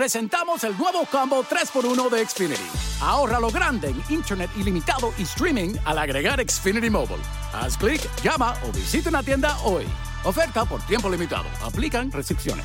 presentamos el nuevo combo 3x1 de Xfinity. Ahorra lo grande en Internet ilimitado y streaming al agregar Xfinity Mobile. Haz clic, llama o visita una tienda hoy. Oferta por tiempo limitado. Aplican restricciones.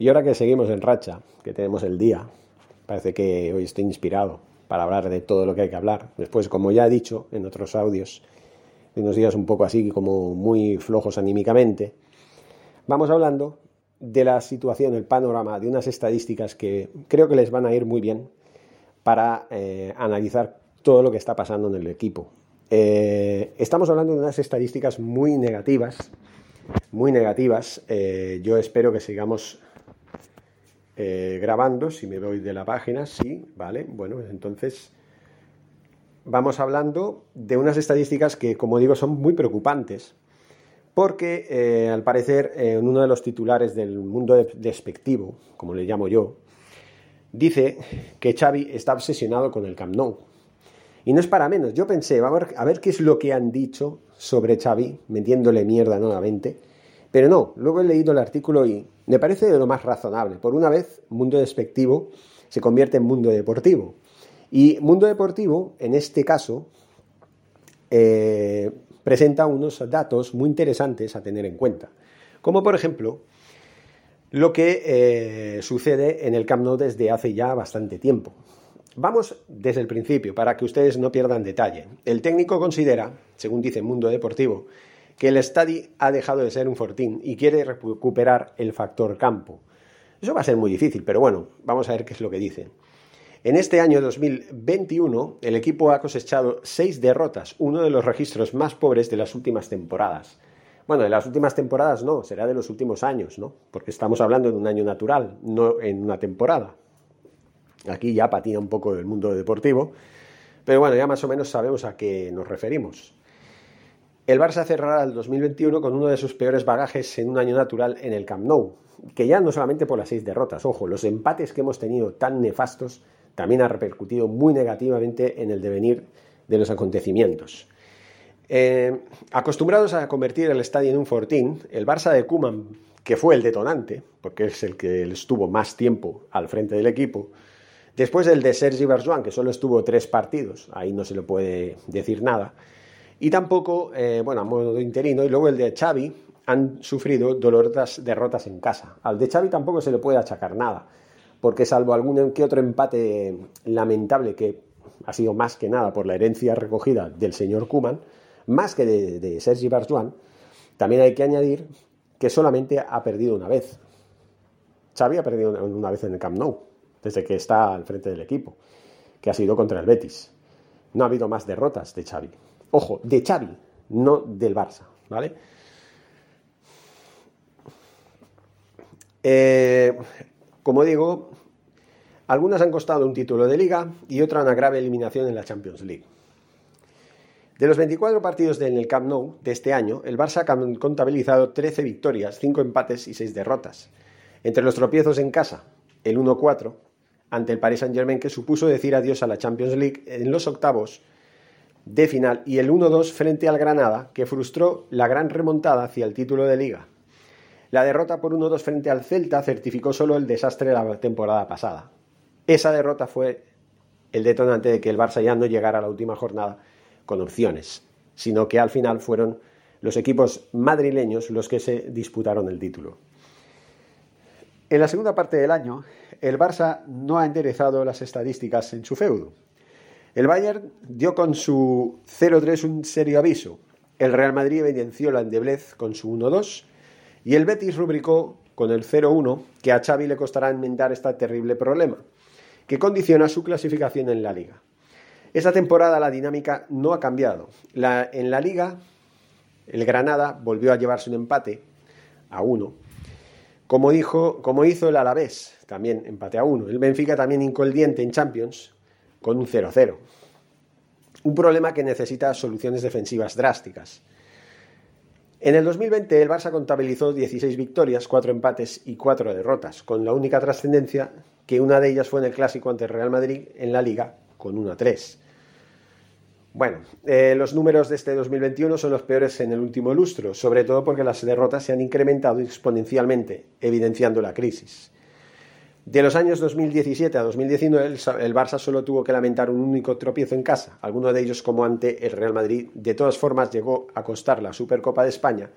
Y ahora que seguimos en racha, que tenemos el día, parece que hoy estoy inspirado para hablar de todo lo que hay que hablar. Después, como ya he dicho en otros audios, de unos días un poco así como muy flojos anímicamente, vamos hablando de la situación, el panorama, de unas estadísticas que creo que les van a ir muy bien para eh, analizar todo lo que está pasando en el equipo. Eh, estamos hablando de unas estadísticas muy negativas, muy negativas. Eh, yo espero que sigamos eh, grabando, si me voy de la página, sí, vale, bueno, entonces vamos hablando de unas estadísticas que, como digo, son muy preocupantes, porque eh, al parecer en uno de los titulares del mundo despectivo, como le llamo yo, dice que Xavi está obsesionado con el Camp Nou. Y no es para menos, yo pensé, a ver, a ver qué es lo que han dicho sobre Xavi, metiéndole mierda nuevamente, pero no, luego he leído el artículo y me parece de lo más razonable. Por una vez, mundo despectivo se convierte en mundo deportivo. Y mundo deportivo, en este caso, eh, presenta unos datos muy interesantes a tener en cuenta. Como por ejemplo, lo que eh, sucede en el Camp Nou desde hace ya bastante tiempo. Vamos desde el principio, para que ustedes no pierdan detalle. El técnico considera, según dice Mundo Deportivo, que el estadio ha dejado de ser un fortín y quiere recuperar el factor campo. Eso va a ser muy difícil, pero bueno, vamos a ver qué es lo que dice. En este año 2021, el equipo ha cosechado seis derrotas, uno de los registros más pobres de las últimas temporadas. Bueno, de las últimas temporadas no, será de los últimos años, ¿no? Porque estamos hablando de un año natural, no en una temporada. Aquí ya patina un poco el mundo deportivo, pero bueno, ya más o menos sabemos a qué nos referimos. El Barça cerrará el 2021 con uno de sus peores bagajes en un año natural en el Camp Nou, que ya no solamente por las seis derrotas, ojo, los empates que hemos tenido tan nefastos también ha repercutido muy negativamente en el devenir de los acontecimientos. Eh, acostumbrados a convertir el estadio en un fortín, el Barça de Kuman, que fue el detonante, porque es el que estuvo más tiempo al frente del equipo, después del de Sergi Berjuan, que solo estuvo tres partidos, ahí no se le puede decir nada, y tampoco, eh, bueno, a modo interino, y luego el de Xavi, han sufrido dolorosas derrotas en casa. Al de Xavi tampoco se le puede achacar nada, porque salvo algún que otro empate lamentable que ha sido más que nada por la herencia recogida del señor Kuman, más que de, Sergi Barjuan, también hay que añadir que solamente ha perdido una vez. Xavi ha perdido una vez en el Camp Nou, desde que está al frente del equipo, que ha sido contra el Betis. No ha habido más derrotas de Xavi. Ojo, de Xavi, no del Barça, ¿vale? Eh, como digo, algunas han costado un título de liga y otra una grave eliminación en la Champions League. De los 24 partidos en el Camp Nou de este año, el Barça ha contabilizado 13 victorias, 5 empates y 6 derrotas. Entre los tropiezos en casa, el 1-4 ante el Paris Saint-Germain que supuso decir adiós a la Champions League en los octavos de final y el 1-2 frente al Granada, que frustró la gran remontada hacia el título de liga. La derrota por 1-2 frente al Celta certificó solo el desastre de la temporada pasada. Esa derrota fue el detonante de que el Barça ya no llegara a la última jornada con opciones, sino que al final fueron los equipos madrileños los que se disputaron el título. En la segunda parte del año, el Barça no ha enderezado las estadísticas en su feudo. El Bayern dio con su 0-3 un serio aviso. El Real Madrid evidenció la endeblez con su 1-2 y el Betis rubricó con el 0-1 que a Xavi le costará enmendar este terrible problema, que condiciona su clasificación en la liga. Esta temporada la dinámica no ha cambiado. en la liga, el Granada volvió a llevarse un empate a 1 como, dijo, como hizo el Alavés, también empate a uno. El Benfica también incoldiente en Champions con un 0-0. Un problema que necesita soluciones defensivas drásticas. En el 2020 el Barça contabilizó 16 victorias, 4 empates y 4 derrotas, con la única trascendencia que una de ellas fue en el clásico ante el Real Madrid en la liga con 1-3. Bueno, eh, los números de este 2021 son los peores en el último lustro, sobre todo porque las derrotas se han incrementado exponencialmente, evidenciando la crisis. De los años 2017 a 2019, el Barça solo tuvo que lamentar un único tropiezo en casa, alguno de ellos como ante el Real Madrid. De todas formas, llegó a costar la Supercopa de España,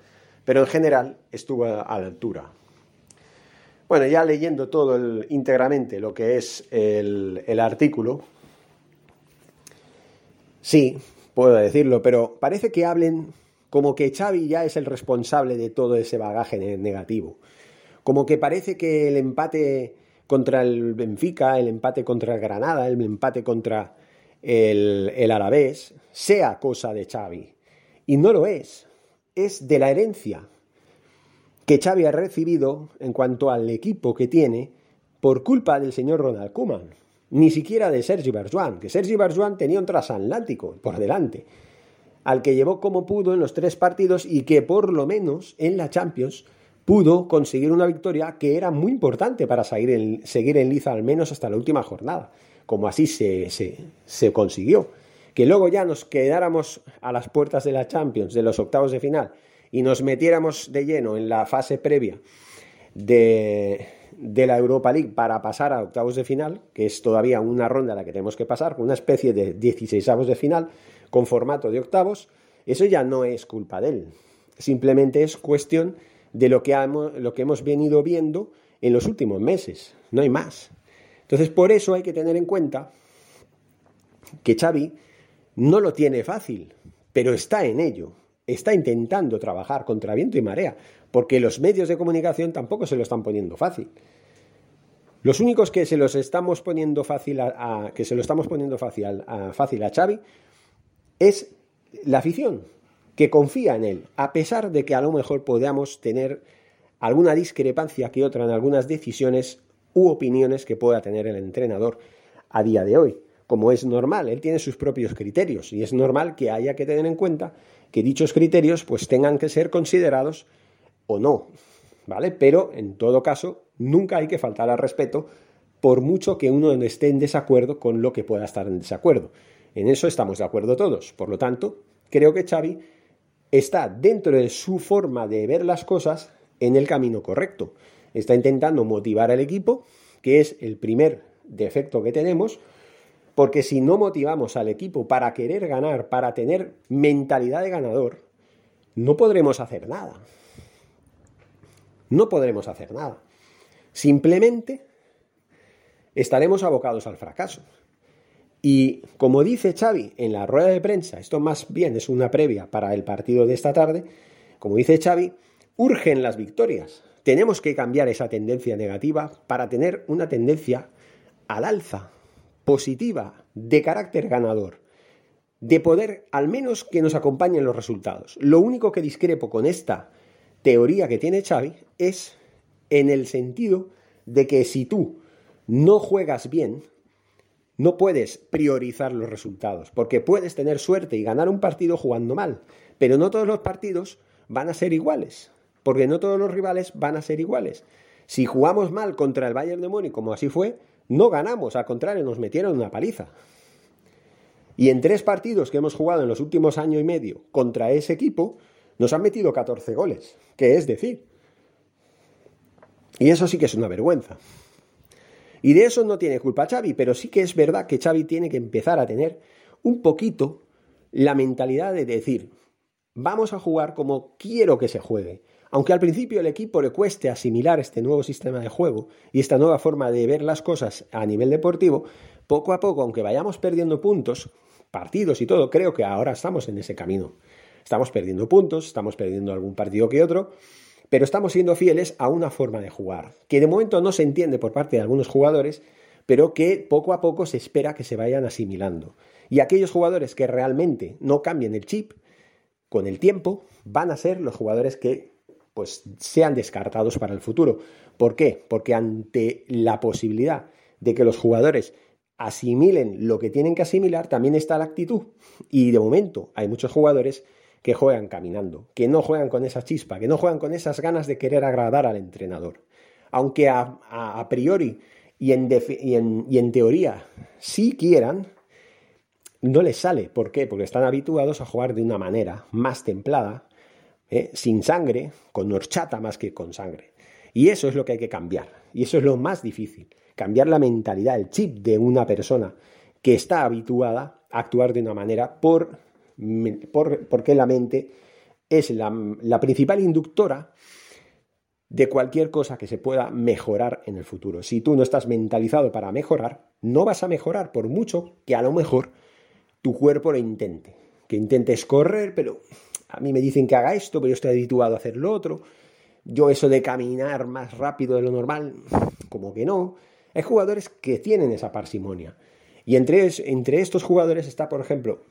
pero en general estuvo a la altura. Bueno, ya leyendo todo íntegramente lo que es el, el artículo, sí, puedo decirlo, pero parece que hablen como que Xavi ya es el responsable de todo ese bagaje negativo. Como que parece que el empate contra el Benfica, el empate contra el Granada, el empate contra el, el Alavés, sea cosa de Xavi. Y no lo es. Es de la herencia que Xavi ha recibido en cuanto al equipo que tiene por culpa del señor Ronald Koeman. Ni siquiera de Sergi Berjuan, que Sergi Berjuan tenía un transatlántico por delante, al que llevó como pudo en los tres partidos y que por lo menos en la Champions pudo conseguir una victoria que era muy importante para seguir en, seguir en liza al menos hasta la última jornada, como así se, se, consiguió. Que luego ya nos quedáramos a las puertas de la Champions, de los octavos de final, y nos metiéramos de lleno en la fase previa de, de, la Europa League para pasar a octavos de final, que es todavía una ronda a la que tenemos que pasar, una especie de 16 de final con formato de octavos, eso ya no es culpa de él. Simplemente es cuestión de lo que, hemos venido viendo en los últimos meses, no hay más. Entonces, por eso hay que tener en cuenta que Xavi no lo tiene fácil, pero está en ello, está intentando trabajar contra viento y marea, porque los medios de comunicación tampoco se lo están poniendo fácil. Los únicos que se los estamos poniendo fácil a, que se lo estamos poniendo fácil a, fácil a Xavi es la afición, que confía en él, a pesar de que a lo mejor podamos tener alguna discrepancia que otra en algunas decisiones u opiniones que pueda tener el entrenador a día de hoy. Como es normal, él tiene sus propios criterios y es normal que haya que tener en cuenta que dichos criterios pues tengan que ser considerados o no, ¿vale? Pero en todo caso, nunca hay que faltar al respeto por mucho que uno esté en desacuerdo con lo que pueda estar en desacuerdo. En eso estamos de acuerdo todos. Por lo tanto, creo que Xavi está dentro de su forma de ver las cosas en el camino correcto. Está intentando motivar al equipo, que es el primer defecto que tenemos, porque si no motivamos al equipo para querer ganar, para tener mentalidad de ganador, no podremos hacer nada. No podremos hacer nada. Simplemente estaremos abocados al fracaso. Y como dice Xavi en la rueda de prensa, esto más bien es una previa para el partido de esta tarde, como dice Xavi, urgen las victorias. Tenemos que cambiar esa tendencia negativa para tener una tendencia al alza, positiva, de carácter ganador, de poder al menos que nos acompañen los resultados. Lo único que discrepo con esta teoría que tiene Xavi es en el sentido de que si tú no juegas bien, no puedes priorizar los resultados, porque puedes tener suerte y ganar un partido jugando mal, pero no todos los partidos van a ser iguales, porque no todos los rivales van a ser iguales. Si jugamos mal contra el Bayern de Múnich, como así fue, no ganamos, al contrario, nos metieron una paliza. Y en tres partidos que hemos jugado en los últimos año y medio contra ese equipo, nos han metido 14 goles, que es decir. Y eso sí que es una vergüenza. Y de eso no tiene culpa Xavi, pero sí que es verdad que Xavi tiene que empezar a tener un poquito la mentalidad de decir, vamos a jugar como quiero que se juegue. Aunque al principio el equipo le cueste asimilar este nuevo sistema de juego y esta nueva forma de ver las cosas a nivel deportivo, poco a poco, aunque vayamos perdiendo puntos, partidos y todo, creo que ahora estamos en ese camino. Estamos perdiendo puntos, estamos perdiendo algún partido que otro, pero estamos siendo fieles a una forma de jugar, que de momento no se entiende por parte de algunos jugadores, pero que poco a poco se espera que se vayan asimilando. Y aquellos jugadores que realmente no cambien el chip, con el tiempo, van a ser los jugadores que pues sean descartados para el futuro. ¿Por qué? Porque ante la posibilidad de que los jugadores asimilen lo que tienen que asimilar, también está la actitud. Y de momento hay muchos jugadores que juegan caminando, que no juegan con esa chispa, que no juegan con esas ganas de querer agradar al entrenador. Aunque a, priori y en, y en teoría sí quieran, no les sale. ¿Por qué? Porque están habituados a jugar de una manera más templada, ¿eh? sin sangre, con horchata más que con sangre. Y eso es lo que hay que cambiar. Y eso es lo más difícil. Cambiar la mentalidad, el chip de una persona que está habituada a actuar de una manera por, porque la mente es la, la principal inductora de cualquier cosa que se pueda mejorar en el futuro. Si tú no estás mentalizado para mejorar, no vas a mejorar por mucho que a lo mejor tu cuerpo lo intente. Que intentes correr, pero a mí me dicen que haga esto, pero yo estoy habituado a hacer lo otro. Yo eso de caminar más rápido de lo normal, como que no. Hay jugadores que tienen esa parsimonia. Y entre, entre estos jugadores está, por ejemplo,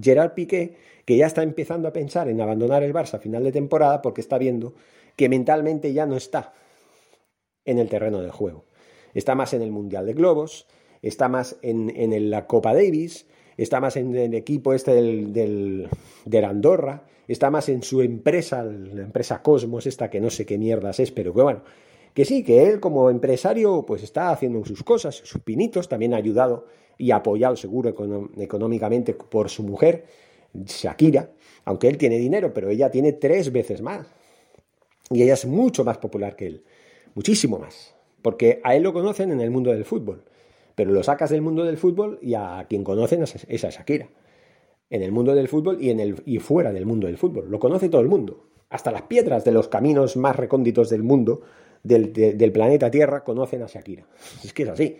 Gerard Piqué, que ya está empezando a pensar en abandonar el Barça a final de temporada porque está viendo que mentalmente ya no está en el terreno del juego. Está más en el Mundial de Globos, está más en, en la Copa Davis, está más en el equipo este del, del, Andorra, está más en su empresa, la empresa Cosmos, esta que no sé qué mierdas es, pero que bueno, que sí, que él como empresario pues está haciendo sus cosas, sus pinitos, también ha ayudado y apoyado seguro económicamente por su mujer, Shakira, aunque él tiene dinero, pero ella tiene tres veces más. Y ella es mucho más popular que él, muchísimo más, porque a él lo conocen en el mundo del fútbol. Pero lo sacas del mundo del fútbol y a quien conocen es a Shakira. En el mundo del fútbol y, en el, y fuera del mundo del fútbol. Lo conoce todo el mundo. Hasta las piedras de los caminos más recónditos del mundo, del, del planeta Tierra, conocen a Shakira. Es que es así.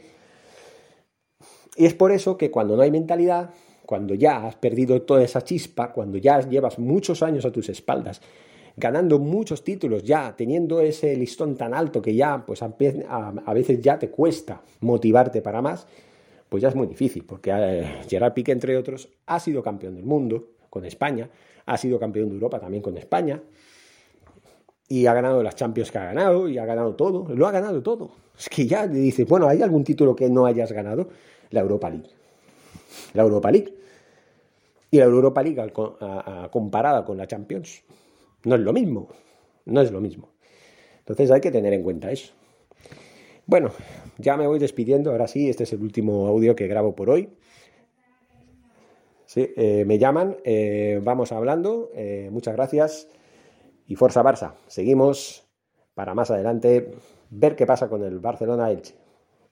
Y es por eso que cuando no hay mentalidad, cuando ya has perdido toda esa chispa, cuando ya llevas muchos años a tus espaldas ganando muchos títulos ya, teniendo ese listón tan alto que ya, pues a, veces ya te cuesta motivarte para más, pues ya es muy difícil, porque eh, Gerard Piqué, entre otros, ha sido campeón del mundo con España, ha sido campeón de Europa también con España, y ha ganado las Champions que ha ganado, y ha ganado todo, lo ha ganado todo. Es que ya le dices, bueno, ¿hay algún título que no hayas ganado? La Europa League. La Europa League. Y la Europa League comparada con la Champions, no es lo mismo, no es lo mismo. Entonces hay que tener en cuenta eso. Bueno, ya me voy despidiendo, ahora sí, este es el último audio que grabo por hoy. Sí, eh, me llaman, eh, vamos hablando, eh, muchas gracias y Forza Barça. Seguimos para más adelante ver qué pasa con el Barcelona Elche.